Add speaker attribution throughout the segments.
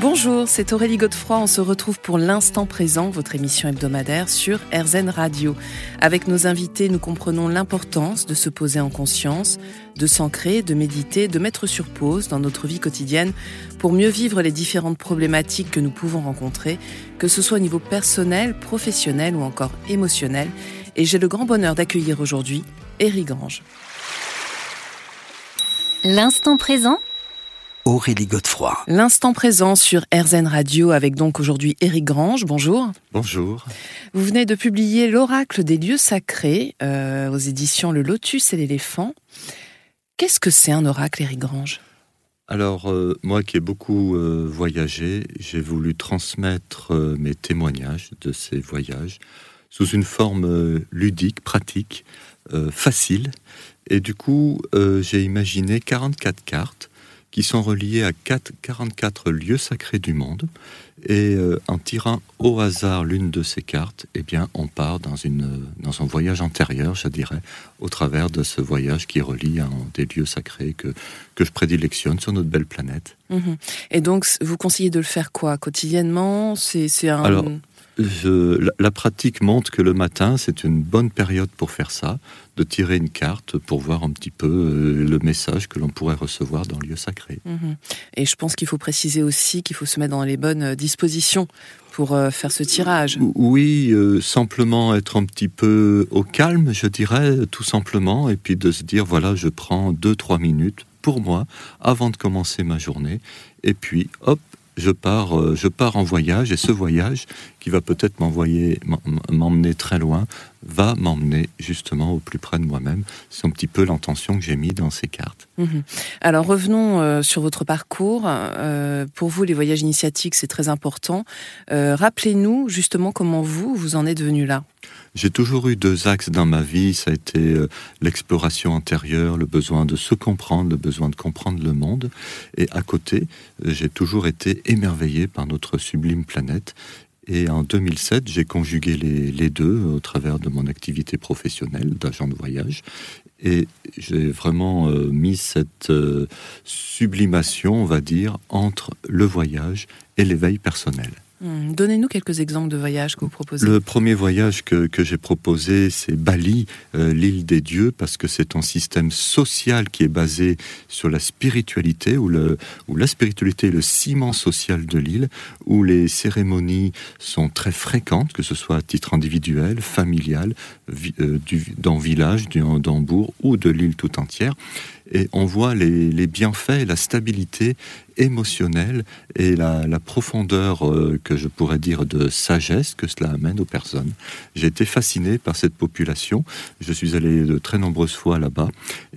Speaker 1: Bonjour, c'est Aurélie Godefroy. On se retrouve pour l'instant présent, votre émission hebdomadaire sur RZN Radio. Avec nos invités, nous comprenons l'importance de se poser en conscience, de s'ancrer, de méditer, de mettre sur pause dans notre vie quotidienne pour mieux vivre les différentes problématiques que nous pouvons rencontrer, que ce soit au niveau personnel, professionnel ou encore émotionnel. Et j'ai le grand bonheur d'accueillir aujourd'hui Eric Grange.
Speaker 2: L'instant présent
Speaker 3: Aurélie Godefroy.
Speaker 1: L'instant présent sur RZN Radio avec donc aujourd'hui Éric Grange. Bonjour.
Speaker 4: Bonjour.
Speaker 1: Vous venez de publier L'Oracle des lieux sacrés euh, aux éditions Le Lotus et l'éléphant. Qu'est-ce que c'est un oracle, Éric Grange?
Speaker 4: Alors, euh, moi qui ai beaucoup euh, voyagé, j'ai voulu transmettre euh, mes témoignages de ces voyages sous une forme euh, ludique, pratique, euh, facile. Et du coup, euh, j'ai imaginé 44 cartes qui sont reliées à 4, 44 lieux sacrés du monde. Et euh, en tirant au hasard l'une de ces cartes, eh bien, on part dans, une, dans un voyage antérieur, je dirais, au travers de ce voyage qui relie à des lieux sacrés que, que je prédilectionne sur notre belle planète.
Speaker 1: Mhm. Et donc, vous conseillez de le faire quoi Quotidiennement? C'est c'est un...
Speaker 4: Alors, Je- la, la pratique montre que le matin, c'est une bonne période pour faire ça, de tirer une carte pour voir un petit peu euh, le message que l'on pourrait recevoir dans le lieu sacré.
Speaker 1: Mhm. Et je pense qu'il faut préciser aussi qu'il faut se mettre dans les bonnes euh, dispositions pour euh, faire ce tirage.
Speaker 4: Oui, euh, simplement être un petit peu au calme, je dirais, tout simplement, et puis de se dire, voilà, je prends deux, trois minutes pour moi avant de commencer ma journée, et puis hop, je pars, euh, je pars en voyage, et ce voyage qui va peut-être m'envoyer, m'em- m'emmener très loin, va m'emmener justement au plus près de moi-même. C'est un petit peu l'intention que j'ai mis dans ces cartes.
Speaker 1: Mhm. Alors revenons euh, sur votre parcours. Euh, pour vous, les voyages initiatiques, c'est très important. Euh, Rappelez-nous justement comment vous, vous en êtes venu là.
Speaker 4: J'ai toujours eu deux axes dans ma vie. Ça a été l'exploration intérieure, le besoin de se comprendre, le besoin de comprendre le monde. Et à côté, j'ai toujours été émerveillé par notre sublime planète. Et en 2007, j'ai conjugué les, deux au travers de mon activité professionnelle d'agent de voyage. Et j'ai vraiment euh, mis cette euh, sublimation, on va dire, entre le voyage et l'éveil personnel.
Speaker 1: Hmm. Donnez-nous quelques exemples de voyages que vous proposez.
Speaker 4: Le premier voyage que, j'ai proposé, c'est Bali, euh, l'île des dieux, parce que c'est un système social qui est basé sur la spiritualité, où, le, la spiritualité est le ciment social de l'île, où les cérémonies sont très fréquentes, que ce soit à titre individuel, familial, euh, dans village, du, dans bourg ou de l'île tout entière. Et on voit les, les bienfaits la stabilité émotionnelle et la, la profondeur, euh, que je pourrais dire, de sagesse que cela amène aux personnes. J'ai été fasciné par cette population. Je suis allé de très nombreuses fois là-bas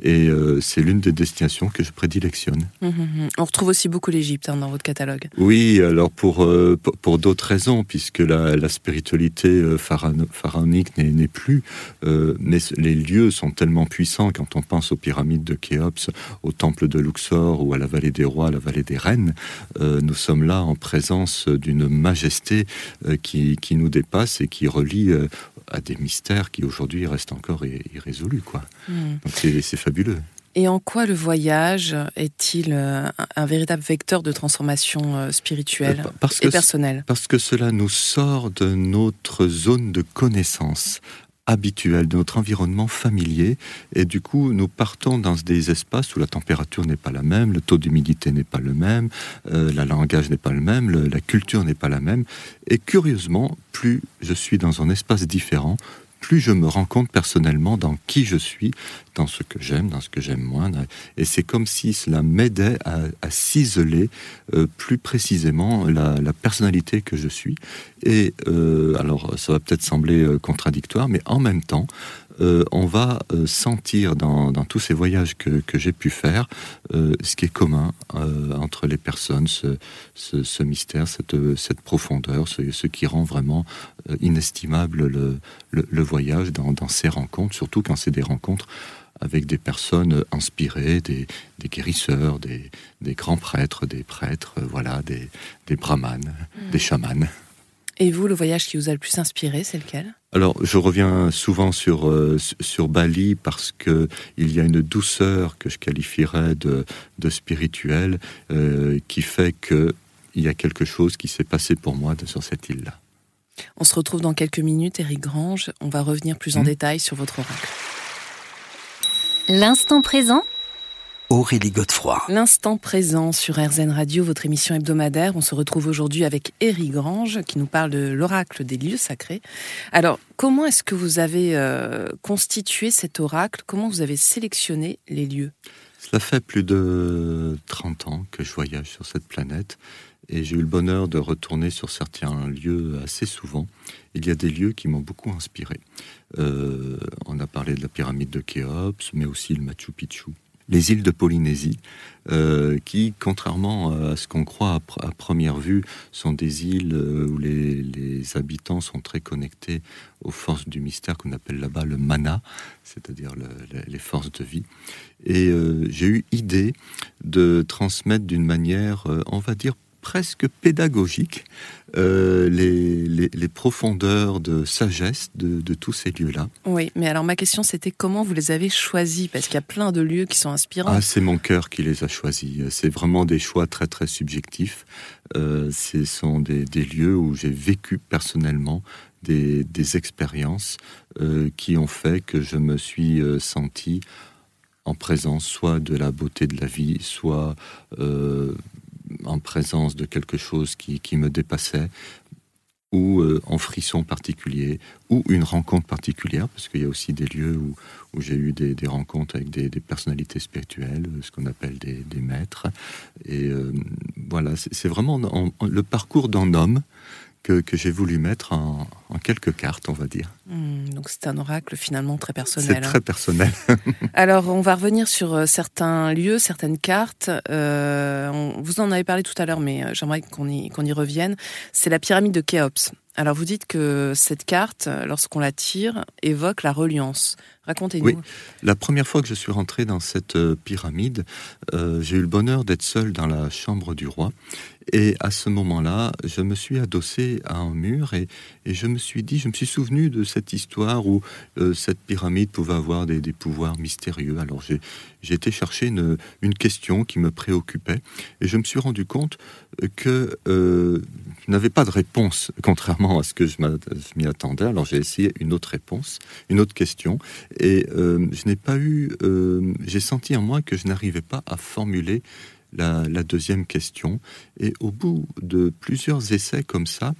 Speaker 4: et euh, c'est l'une des destinations que je prédilectionne.
Speaker 1: Mhm, mhm. On retrouve aussi beaucoup l'Égypte hein, dans votre catalogue.
Speaker 4: Oui, alors pour, euh, pour, d'autres raisons, puisque la, la spiritualité pharaon- pharaonique n'est plus, mais les lieux sont tellement puissants quand on pense aux pyramides de Khéops, au temple de Luxor ou à la vallée des rois, la vallée des reines. Euh, nous sommes là en présence d'une majesté euh, qui, qui nous dépasse et qui relie euh, à des mystères qui aujourd'hui restent encore irrésolus. Quoi.
Speaker 1: Hmm.
Speaker 4: Donc c'est fabuleux.
Speaker 1: Et en quoi le voyage est-il un, véritable vecteur de transformation spirituelle
Speaker 4: parce
Speaker 1: et
Speaker 4: que
Speaker 1: personnelle?
Speaker 4: Parce que cela nous sort de notre zone de connaissance habituelle, de notre environnement familier, et du coup nous partons dans des espaces où la température n'est pas la même, le taux d'humidité n'est pas le même, euh, le langage n'est pas le même, la culture n'est pas la même, et curieusement, plus je suis dans un espace différent, plus je me rends compte personnellement dans qui je suis, dans ce que j'aime, dans ce que j'aime moins. Et c'est comme si cela m'aidait à, à ciseler euh, plus précisément la, personnalité que je suis. Et euh, alors, ça va peut-être sembler euh, contradictoire, mais en même temps, euh, on va euh, sentir dans, dans tous ces voyages que, que j'ai pu faire euh, ce qui est commun euh, entre les personnes, ce, ce, ce mystère, cette, cette profondeur, ce, ce qui rend vraiment inestimable le, le, le voyage dans, dans ces rencontres, surtout quand c'est des rencontres avec des personnes inspirées, des, guérisseurs, des, grands prêtres, des prêtres, voilà, des, brahmanes, mm. des chamans.
Speaker 1: Et vous, le voyage qui vous a le plus inspiré, c'est lequel?
Speaker 4: Alors, je reviens souvent sur euh, sur Bali parce que il y a une douceur que je qualifierais de, de spirituelle euh, qui fait que il y a quelque chose qui s'est passé pour moi sur cette île-là.
Speaker 1: On se retrouve dans quelques minutes, Eric Grange. On va revenir plus en hmm. détail sur votre oracle.
Speaker 2: L'instant présent
Speaker 3: Aurélie Godefroy.
Speaker 1: L'instant présent sur RZN Radio, votre émission hebdomadaire. On se retrouve aujourd'hui avec Éric Grange qui nous parle de l'oracle des lieux sacrés. Alors, comment est-ce que vous avez euh, constitué cet oracle? Comment vous avez sélectionné les lieux?
Speaker 4: Cela fait plus de 30 ans que je voyage sur cette planète et j'ai eu le bonheur de retourner sur certains lieux assez souvent. Il y a des lieux qui m'ont beaucoup inspiré. Euh, on a parlé de la pyramide de Khéops, mais aussi le Machu Picchu les îles de Polynésie, euh, qui, contrairement à ce qu'on croit à, première vue, sont des îles euh, où les, habitants sont très connectés aux forces du mystère qu'on appelle là-bas le mana, c'est-à-dire les forces de vie. Et euh, j'ai eu idée de transmettre d'une manière, on va dire, presque pédagogique euh, les, les, profondeurs de sagesse de, de tous ces lieux-là.
Speaker 1: Oui, mais alors ma question c'était comment vous les avez choisis? Parce qu'il y a plein de lieux qui sont inspirants.
Speaker 4: Ah, c'est mon cœur qui les a choisis. C'est vraiment des choix très très subjectifs. Euh, ce sont des, des, lieux où j'ai vécu personnellement des, des expériences euh, qui ont fait que je me suis euh, senti en présence soit de la beauté de la vie, soit en présence de quelque chose qui, me dépassait, ou euh, en frisson particulier, ou une rencontre particulière, parce qu'il y a aussi des lieux où, j'ai eu des, rencontres avec des, personnalités spirituelles, ce qu'on appelle des, maîtres. Et euh, voilà, c'est vraiment le parcours d'un homme que, j'ai voulu mettre en, quelques cartes, on va dire.
Speaker 1: Hmm, donc c'est un oracle finalement très personnel.
Speaker 4: C'est très personnel.
Speaker 1: Alors on va revenir sur euh, certains lieux, certaines cartes. Euh, vous en avez parlé tout à l'heure, mais euh, j'aimerais qu'on y, qu'on y revienne. C'est la pyramide de Khéops. Alors vous dites que cette carte, lorsqu'on la tire, évoque la reliance. Racontez-nous.
Speaker 4: Oui, la première fois que je suis rentré dans cette pyramide, j'ai eu le bonheur d'être seul dans la chambre du roi. Et à ce moment-là, je me suis adossé à un mur et, je me suis dit, je me suis souvenu de cette histoire où euh, cette pyramide pouvait avoir des, pouvoirs mystérieux. Alors j'ai été chercher une, question qui me préoccupait et je me suis rendu compte que euh, je n'avais pas de réponse, contrairement à ce que je m'y attendais. Alors j'ai essayé une autre réponse, une autre question et euh, je n'ai pas eu, j'ai senti en moi que je n'arrivais pas à formuler la, deuxième question. Et au bout de plusieurs essais comme ça,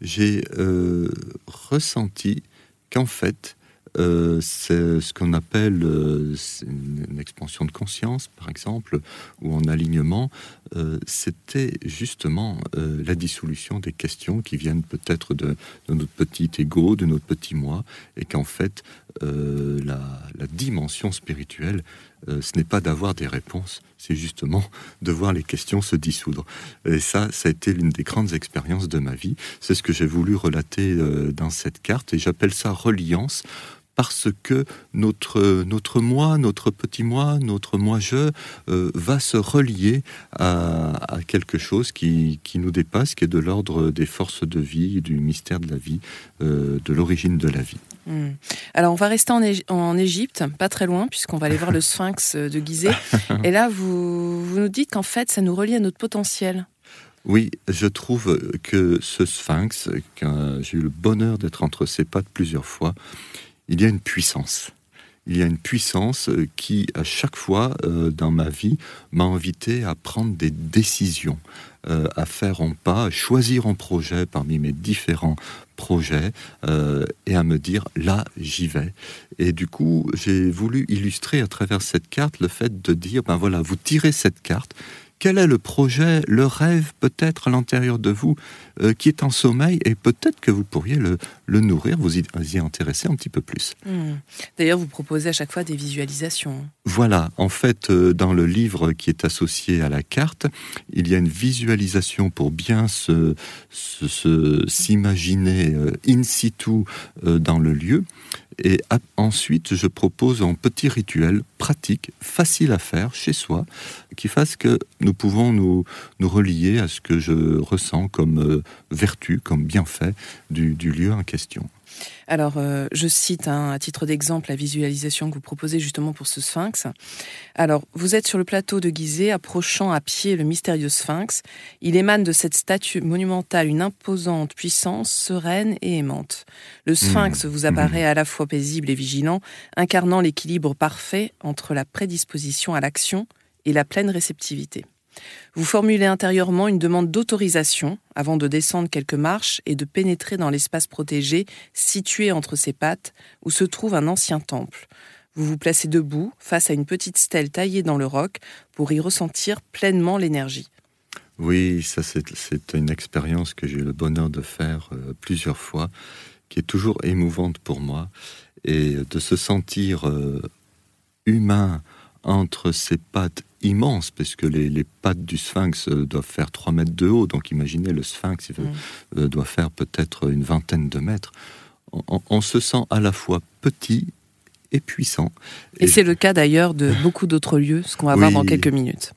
Speaker 4: j'ai euh, ressenti qu'en fait, euh, c'est ce qu'on appelle euh, une, expansion de conscience, par exemple, ou en alignement, c'était justement la dissolution des questions qui viennent peut-être de, notre petit ego, de notre petit moi, et qu'en fait, la, la, dimension spirituelle euh, ce n'est pas d'avoir des réponses, c'est justement de voir les questions se dissoudre. Et ça, ça a été l'une des grandes expériences de ma vie. C'est ce que j'ai voulu relater euh, dans cette carte, et j'appelle ça reliance parce que notre, notre moi, notre petit moi, notre moi-je euh, va se relier à, quelque chose qui, qui, nous dépasse, qui est de l'ordre des forces de vie, du mystère de la vie, de l'origine de la vie.
Speaker 1: Hmm. Alors, on va rester en, Égypte, pas très loin, puisqu'on va aller voir le sphinx de Gizeh. Et là, vous, vous nous dites qu'en fait, ça nous relie à notre potentiel.
Speaker 4: Oui, je trouve que ce sphinx, j'ai eu le bonheur d'être entre ses pattes plusieurs fois, il y a une puissance. Il y a une puissance qui, à chaque fois euh, dans ma vie, m'a invité à prendre des décisions, euh, à faire un pas, à choisir un projet parmi mes différents projets euh, et à me dire là j'y vais. Et du coup j'ai voulu illustrer à travers cette carte le fait de dire ben voilà vous tirez cette carte quel est le projet, le rêve peut-être à l'intérieur de vous euh, qui est en sommeil et peut-être que vous pourriez le, nourrir, vous y, intéresser un petit peu plus?
Speaker 1: Hmm. D'ailleurs, vous proposez à chaque fois des visualisations.
Speaker 4: Voilà, en fait, euh, dans le livre qui est associé à la carte, il y a une visualisation pour bien s'imaginer euh, in situ dans le lieu. Et ensuite, je propose un petit rituel pratique, facile à faire chez soi, qui fasse que nous pouvons nous, relier à ce que je ressens comme euh, vertu, comme bienfait du lieu en question.
Speaker 1: Alors, euh, je cite hein, à titre d'exemple la visualisation que vous proposez justement pour ce sphinx. Alors, vous êtes sur le plateau de Gizeh, approchant à pied le mystérieux sphinx. Il émane de cette statue monumentale une imposante puissance sereine et aimante. Le sphinx mmh. vous apparaît à la fois paisible et vigilant, incarnant l'équilibre parfait entre la prédisposition à l'action et la pleine réceptivité. Vous formulez intérieurement une demande d'autorisation avant de descendre quelques marches et de pénétrer dans l'espace protégé situé entre ses pattes où se trouve un ancien temple. Vous vous placez debout face à une petite stèle taillée dans le roc pour y ressentir pleinement l'énergie.
Speaker 4: Oui, ça c'est une expérience que j'ai eu le bonheur de faire euh, plusieurs fois, qui est toujours émouvante pour moi, et de se sentir euh, humain entre ses pattes immense, parce que les, pattes du sphinx euh, doivent faire 3 mètres de haut, donc imaginez le sphinx euh, doit faire peut-être une vingtaine de mètres. On, se sent à la fois petit et puissant.
Speaker 1: Et, c'est le cas d'ailleurs de beaucoup d'autres lieux, ce qu'on va voir dans quelques minutes.